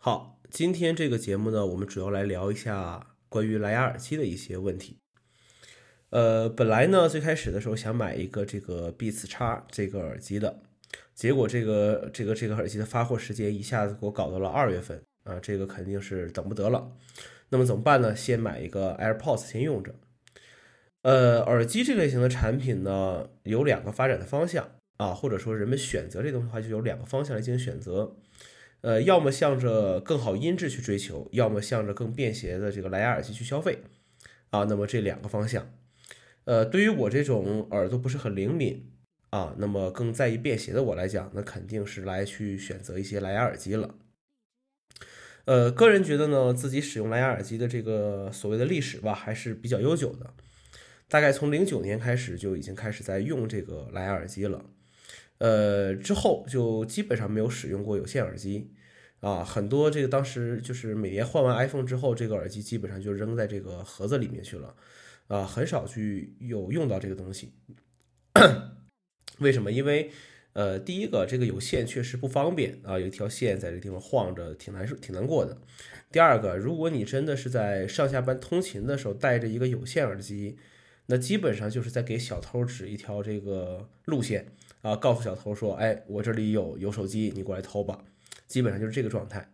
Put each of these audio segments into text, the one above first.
好，今天这个节目呢，我们主要来聊一下关于蓝牙耳机的一些问题。呃，本来呢，最开始的时候想买一个这个 Beats 叉这个耳机的，结果这个这个这个耳机的发货时间一下子给我搞到了二月份啊，这个肯定是等不得了。那么怎么办呢？先买一个 AirPods 先用着。呃，耳机这类型的产品呢，有两个发展的方向啊，或者说人们选择这东西的话，就有两个方向来进行选择。呃，要么向着更好音质去追求，要么向着更便携的这个蓝牙耳机去消费啊。那么这两个方向。呃，对于我这种耳朵不是很灵敏啊，那么更在意便携的我来讲，那肯定是来去选择一些蓝牙耳机了。呃，个人觉得呢，自己使用蓝牙耳机的这个所谓的历史吧，还是比较悠久的。大概从零九年开始就已经开始在用这个蓝牙耳机了。呃，之后就基本上没有使用过有线耳机啊，很多这个当时就是每年换完 iPhone 之后，这个耳机基本上就扔在这个盒子里面去了。啊，很少去有用到这个东西，为什么？因为，呃，第一个，这个有线确实不方便啊，有一条线在这地方晃着，挺难受，挺难过的。第二个，如果你真的是在上下班通勤的时候带着一个有线耳机，那基本上就是在给小偷指一条这个路线啊，告诉小偷说，哎，我这里有有手机，你过来偷吧，基本上就是这个状态。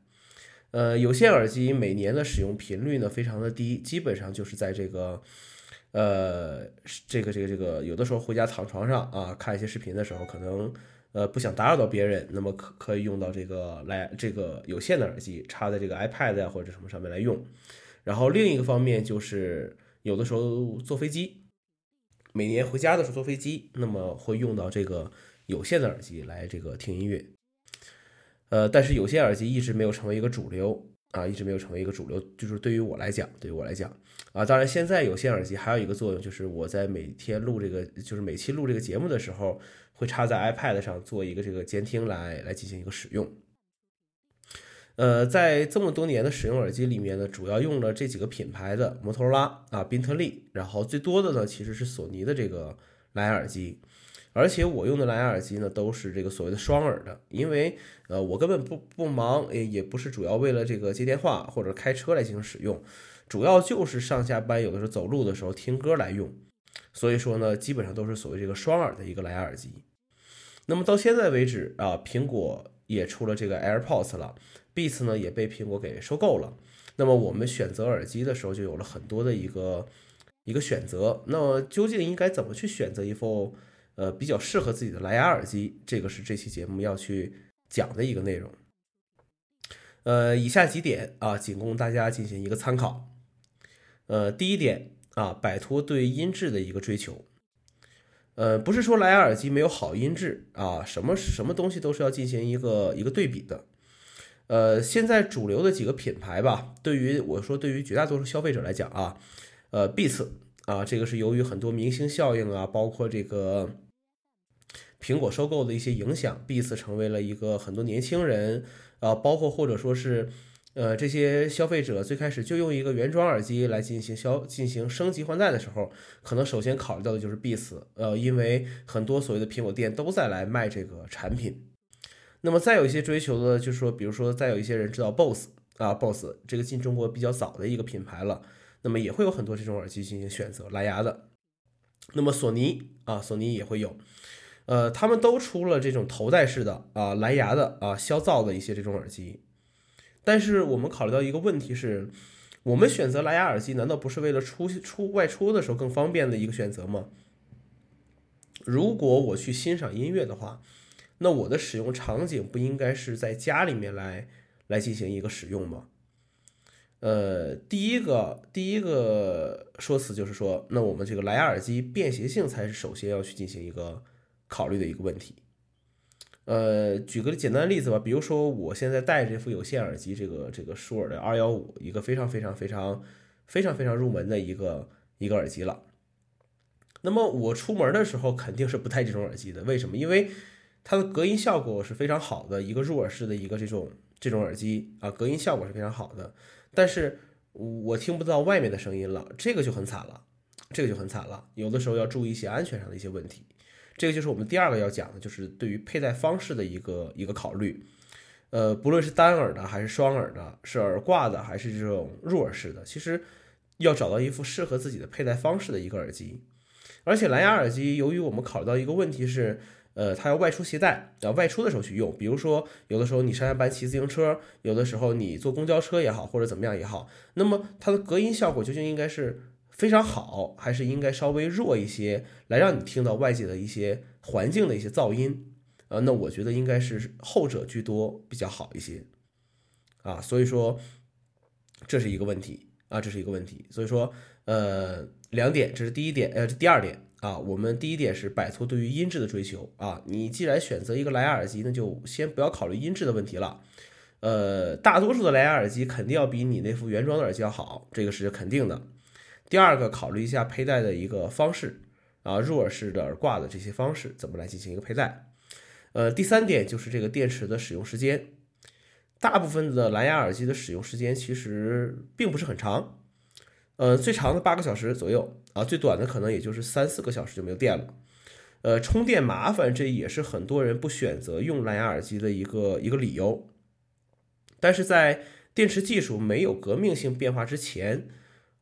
呃，有线耳机每年的使用频率呢非常的低，基本上就是在这个。呃，这个这个这个，有的时候回家躺床上啊，看一些视频的时候，可能呃不想打扰到别人，那么可可以用到这个来这个有线的耳机，插在这个 iPad 呀或者什么上面来用。然后另一个方面就是有的时候坐飞机，每年回家的时候坐飞机，那么会用到这个有线的耳机来这个听音乐。呃，但是有线耳机一直没有成为一个主流。啊，一直没有成为一个主流，就是对于我来讲，对于我来讲，啊，当然现在有线耳机还有一个作用，就是我在每天录这个，就是每期录这个节目的时候，会插在 iPad 上做一个这个监听来来进行一个使用。呃，在这么多年的使用耳机里面呢，主要用了这几个品牌的摩托罗拉啊、宾特利，然后最多的呢其实是索尼的这个蓝牙耳机。而且我用的蓝牙耳机呢，都是这个所谓的双耳的，因为呃，我根本不不忙，也也不是主要为了这个接电话或者开车来进行使用，主要就是上下班有的时候走路的时候听歌来用，所以说呢，基本上都是所谓这个双耳的一个蓝牙耳机。那么到现在为止啊，苹果也出了这个 AirPods 了，Beats 呢也被苹果给收购了，那么我们选择耳机的时候就有了很多的一个一个选择。那么究竟应该怎么去选择一副？呃，比较适合自己的蓝牙耳机，这个是这期节目要去讲的一个内容。呃，以下几点啊，仅供大家进行一个参考。呃，第一点啊，摆脱对音质的一个追求。呃，不是说蓝牙耳机没有好音质啊，什么什么东西都是要进行一个一个对比的。呃，现在主流的几个品牌吧，对于我说，对于绝大多数消费者来讲啊，呃，Bis，啊，这个是由于很多明星效应啊，包括这个。苹果收购的一些影响，Bis 成为了一个很多年轻人啊，包括或者说是呃这些消费者最开始就用一个原装耳机来进行消进行升级换代的时候，可能首先考虑到的就是 Beats，呃，因为很多所谓的苹果店都在来卖这个产品。那么再有一些追求的，就是说，比如说再有一些人知道 BOSS 啊，BOSS 这个进中国比较早的一个品牌了，那么也会有很多这种耳机进行选择蓝牙的。那么索尼啊，索尼也会有。呃，他们都出了这种头戴式的啊蓝牙的啊消噪的一些这种耳机，但是我们考虑到一个问题是，我们选择蓝牙耳机难道不是为了出出外出的时候更方便的一个选择吗？如果我去欣赏音乐的话，那我的使用场景不应该是在家里面来来进行一个使用吗？呃，第一个第一个说辞就是说，那我们这个蓝牙耳机便携性才是首先要去进行一个。考虑的一个问题，呃，举个简单的例子吧，比如说我现在戴这副有线耳机，这个这个舒尔的二幺五，一个非常非常非常非常非常入门的一个一个耳机了。那么我出门的时候肯定是不戴这种耳机的，为什么？因为它的隔音效果是非常好的，一个入耳式的一个这种这种耳机啊，隔音效果是非常好的，但是我听不到外面的声音了，这个就很惨了，这个就很惨了，有的时候要注意一些安全上的一些问题。这个就是我们第二个要讲的，就是对于佩戴方式的一个一个考虑。呃，不论是单耳的还是双耳的，是耳挂的还是这种入耳式的，其实要找到一副适合自己的佩戴方式的一个耳机。而且蓝牙耳机，由于我们考虑到一个问题是，呃，它要外出携带，要外出的时候去用。比如说，有的时候你上下班骑自行车，有的时候你坐公交车也好，或者怎么样也好，那么它的隔音效果究竟应该是非常好，还是应该稍微弱一些，来让你听到外界的一些环境的一些噪音？呃，那我觉得应该是后者居多比较好一些。啊，所以说这是一个问题啊，这是一个问题。所以说，呃。两点，这是第一点，呃，这第二点啊。我们第一点是摆脱对于音质的追求啊。你既然选择一个蓝牙耳机，那就先不要考虑音质的问题了。呃，大多数的蓝牙耳机肯定要比你那副原装的耳机要好，这个是肯定的。第二个，考虑一下佩戴的一个方式啊，入耳式的、耳挂的这些方式怎么来进行一个佩戴。呃，第三点就是这个电池的使用时间，大部分的蓝牙耳机的使用时间其实并不是很长。呃，最长的八个小时左右啊，最短的可能也就是三四个小时就没有电了。呃，充电麻烦，这也是很多人不选择用蓝牙耳机的一个一个理由。但是在电池技术没有革命性变化之前，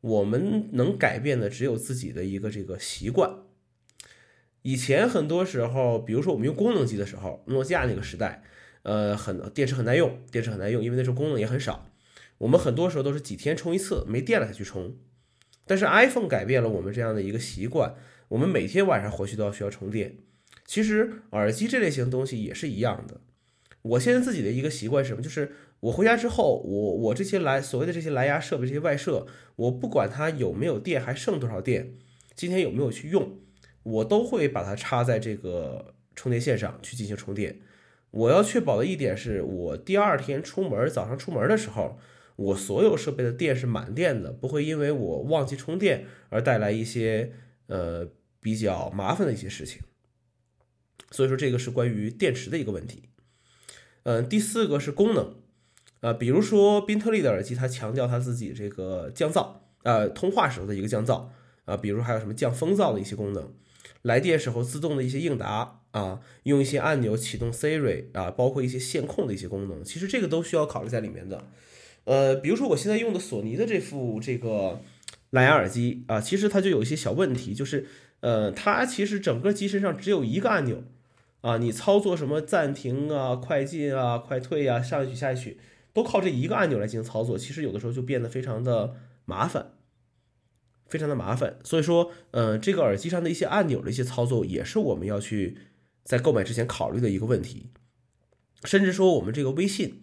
我们能改变的只有自己的一个这个习惯。以前很多时候，比如说我们用功能机的时候，诺基亚那个时代，呃，很电池很耐用，电池很耐用，因为那时候功能也很少。我们很多时候都是几天充一次，没电了才去充。但是 iPhone 改变了我们这样的一个习惯，我们每天晚上回去都要需要充电。其实耳机这类型东西也是一样的。我现在自己的一个习惯是什么？就是我回家之后，我我这些蓝所谓的这些蓝牙设备、这些外设，我不管它有没有电，还剩多少电，今天有没有去用，我都会把它插在这个充电线上去进行充电。我要确保的一点是我第二天出门，早上出门的时候。我所有设备的电是满电的，不会因为我忘记充电而带来一些呃比较麻烦的一些事情。所以说这个是关于电池的一个问题。嗯，第四个是功能，呃，比如说宾特利的耳机，它强调它自己这个降噪，呃，通话时候的一个降噪，啊，比如还有什么降风噪的一些功能，来电时候自动的一些应答，啊，用一些按钮启动 Siri，啊，包括一些线控的一些功能，其实这个都需要考虑在里面的。呃，比如说我现在用的索尼的这副这个蓝牙耳机啊，其实它就有一些小问题，就是呃，它其实整个机身上只有一个按钮啊，你操作什么暂停啊、快进啊、快退啊、上一曲下一曲，都靠这一个按钮来进行操作，其实有的时候就变得非常的麻烦，非常的麻烦。所以说，呃，这个耳机上的一些按钮的一些操作，也是我们要去在购买之前考虑的一个问题，甚至说我们这个微信。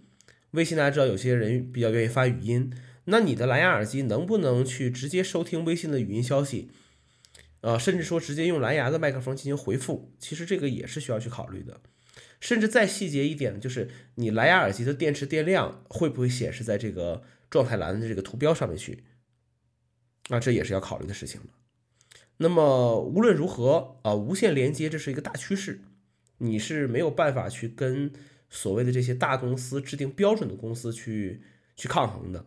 微信大家知道，有些人比较愿意发语音，那你的蓝牙耳机能不能去直接收听微信的语音消息？呃，甚至说直接用蓝牙的麦克风进行回复，其实这个也是需要去考虑的。甚至再细节一点，就是你蓝牙耳机的电池电量会不会显示在这个状态栏的这个图标上面去？啊，这也是要考虑的事情了。那么无论如何啊，无线连接这是一个大趋势，你是没有办法去跟。所谓的这些大公司制定标准的公司去去抗衡的，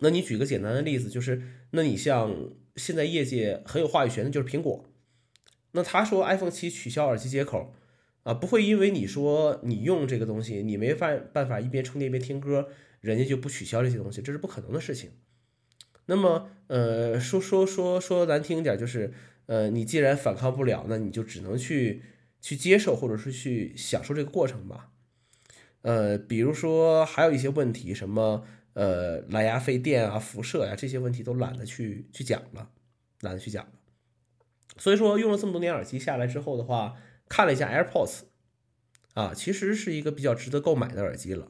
那你举个简单的例子，就是那你像现在业界很有话语权的就是苹果，那他说 iPhone 七取消耳机接口啊，不会因为你说你用这个东西，你没办办法一边充电一边听歌，人家就不取消这些东西，这是不可能的事情。那么呃，说说说说难听一点，就是呃，你既然反抗不了，那你就只能去去接受，或者是去享受这个过程吧。呃，比如说还有一些问题，什么呃蓝牙费电啊、辐射呀这些问题都懒得去去讲了，懒得去讲了。所以说用了这么多年耳机下来之后的话，看了一下 AirPods，啊，其实是一个比较值得购买的耳机了。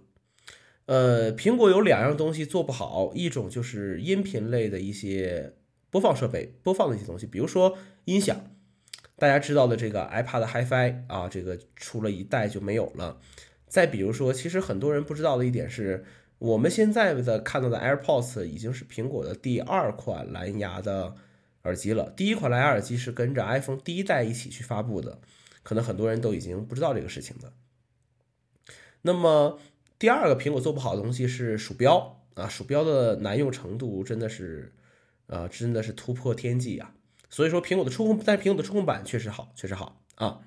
呃，苹果有两样东西做不好，一种就是音频类的一些播放设备播放的一些东西，比如说音响，大家知道的这个 iPad HiFi 啊，这个出了一代就没有了。再比如说，其实很多人不知道的一点是，我们现在的看到的 AirPods 已经是苹果的第二款蓝牙的耳机了。第一款蓝牙耳机是跟着 iPhone 第一代一起去发布的，可能很多人都已经不知道这个事情了。那么第二个苹果做不好的东西是鼠标啊，鼠标的难用程度真的是，呃，真的是突破天际啊。所以说苹果的触控，但是苹果的触控板确实好，确实好啊。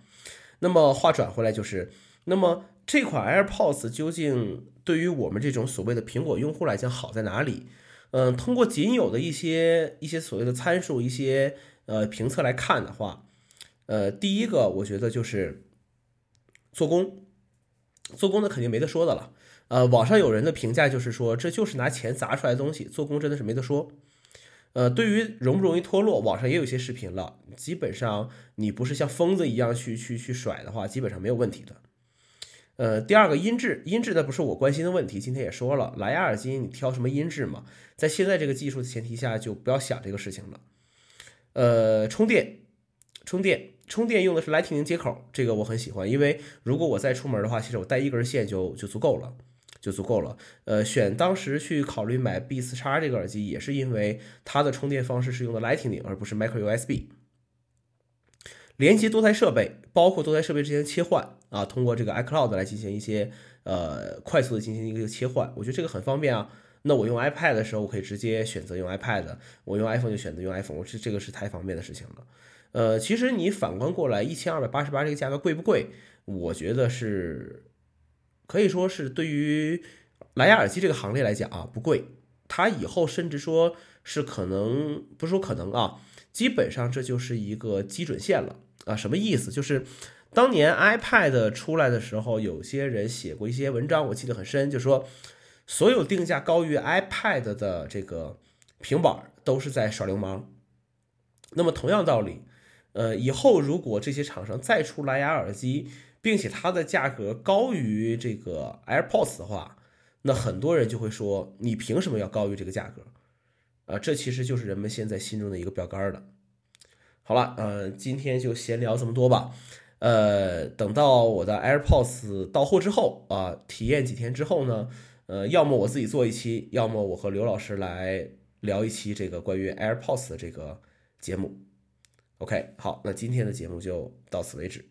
那么话转回来就是，那么。这款 AirPods 究竟对于我们这种所谓的苹果用户来讲好在哪里？嗯，通过仅有的一些一些所谓的参数、一些呃评测来看的话，呃，第一个我觉得就是做工，做工的肯定没得说的了。呃，网上有人的评价就是说，这就是拿钱砸出来的东西，做工真的是没得说。呃，对于容不容易脱落，网上也有一些视频了，基本上你不是像疯子一样去去去甩的话，基本上没有问题的。呃，第二个音质，音质那不是我关心的问题。今天也说了，蓝牙耳机你挑什么音质嘛？在现在这个技术的前提下，就不要想这个事情了。呃，充电，充电，充电用的是 Lightning 接口，这个我很喜欢，因为如果我再出门的话，其实我带一根线就就足够了，就足够了。呃，选当时去考虑买 B 四叉这个耳机，也是因为它的充电方式是用的 Lightning 而不是 Micro USB。连接多台设备，包括多台设备之间切换啊，通过这个 iCloud 来进行一些呃快速的进行一个切换，我觉得这个很方便啊。那我用 iPad 的时候，我可以直接选择用 iPad，我用 iPhone 就选择用 iPhone，我这这个是太方便的事情了。呃，其实你反观过来，一千二百八十八这个价格贵不贵？我觉得是可以说是对于蓝牙耳机这个行列来讲啊，不贵。它以后甚至说是可能，不是说可能啊，基本上这就是一个基准线了。啊，什么意思？就是当年 iPad 出来的时候，有些人写过一些文章，我记得很深，就说所有定价高于 iPad 的这个平板都是在耍流氓。那么同样道理，呃，以后如果这些厂商再出蓝牙耳机，并且它的价格高于这个 AirPods 的话，那很多人就会说，你凭什么要高于这个价格？啊，这其实就是人们现在心中的一个标杆了。好了，呃，今天就闲聊这么多吧。呃，等到我的 AirPods 到货之后啊，体验几天之后呢，呃，要么我自己做一期，要么我和刘老师来聊一期这个关于 AirPods 的这个节目。OK，好，那今天的节目就到此为止。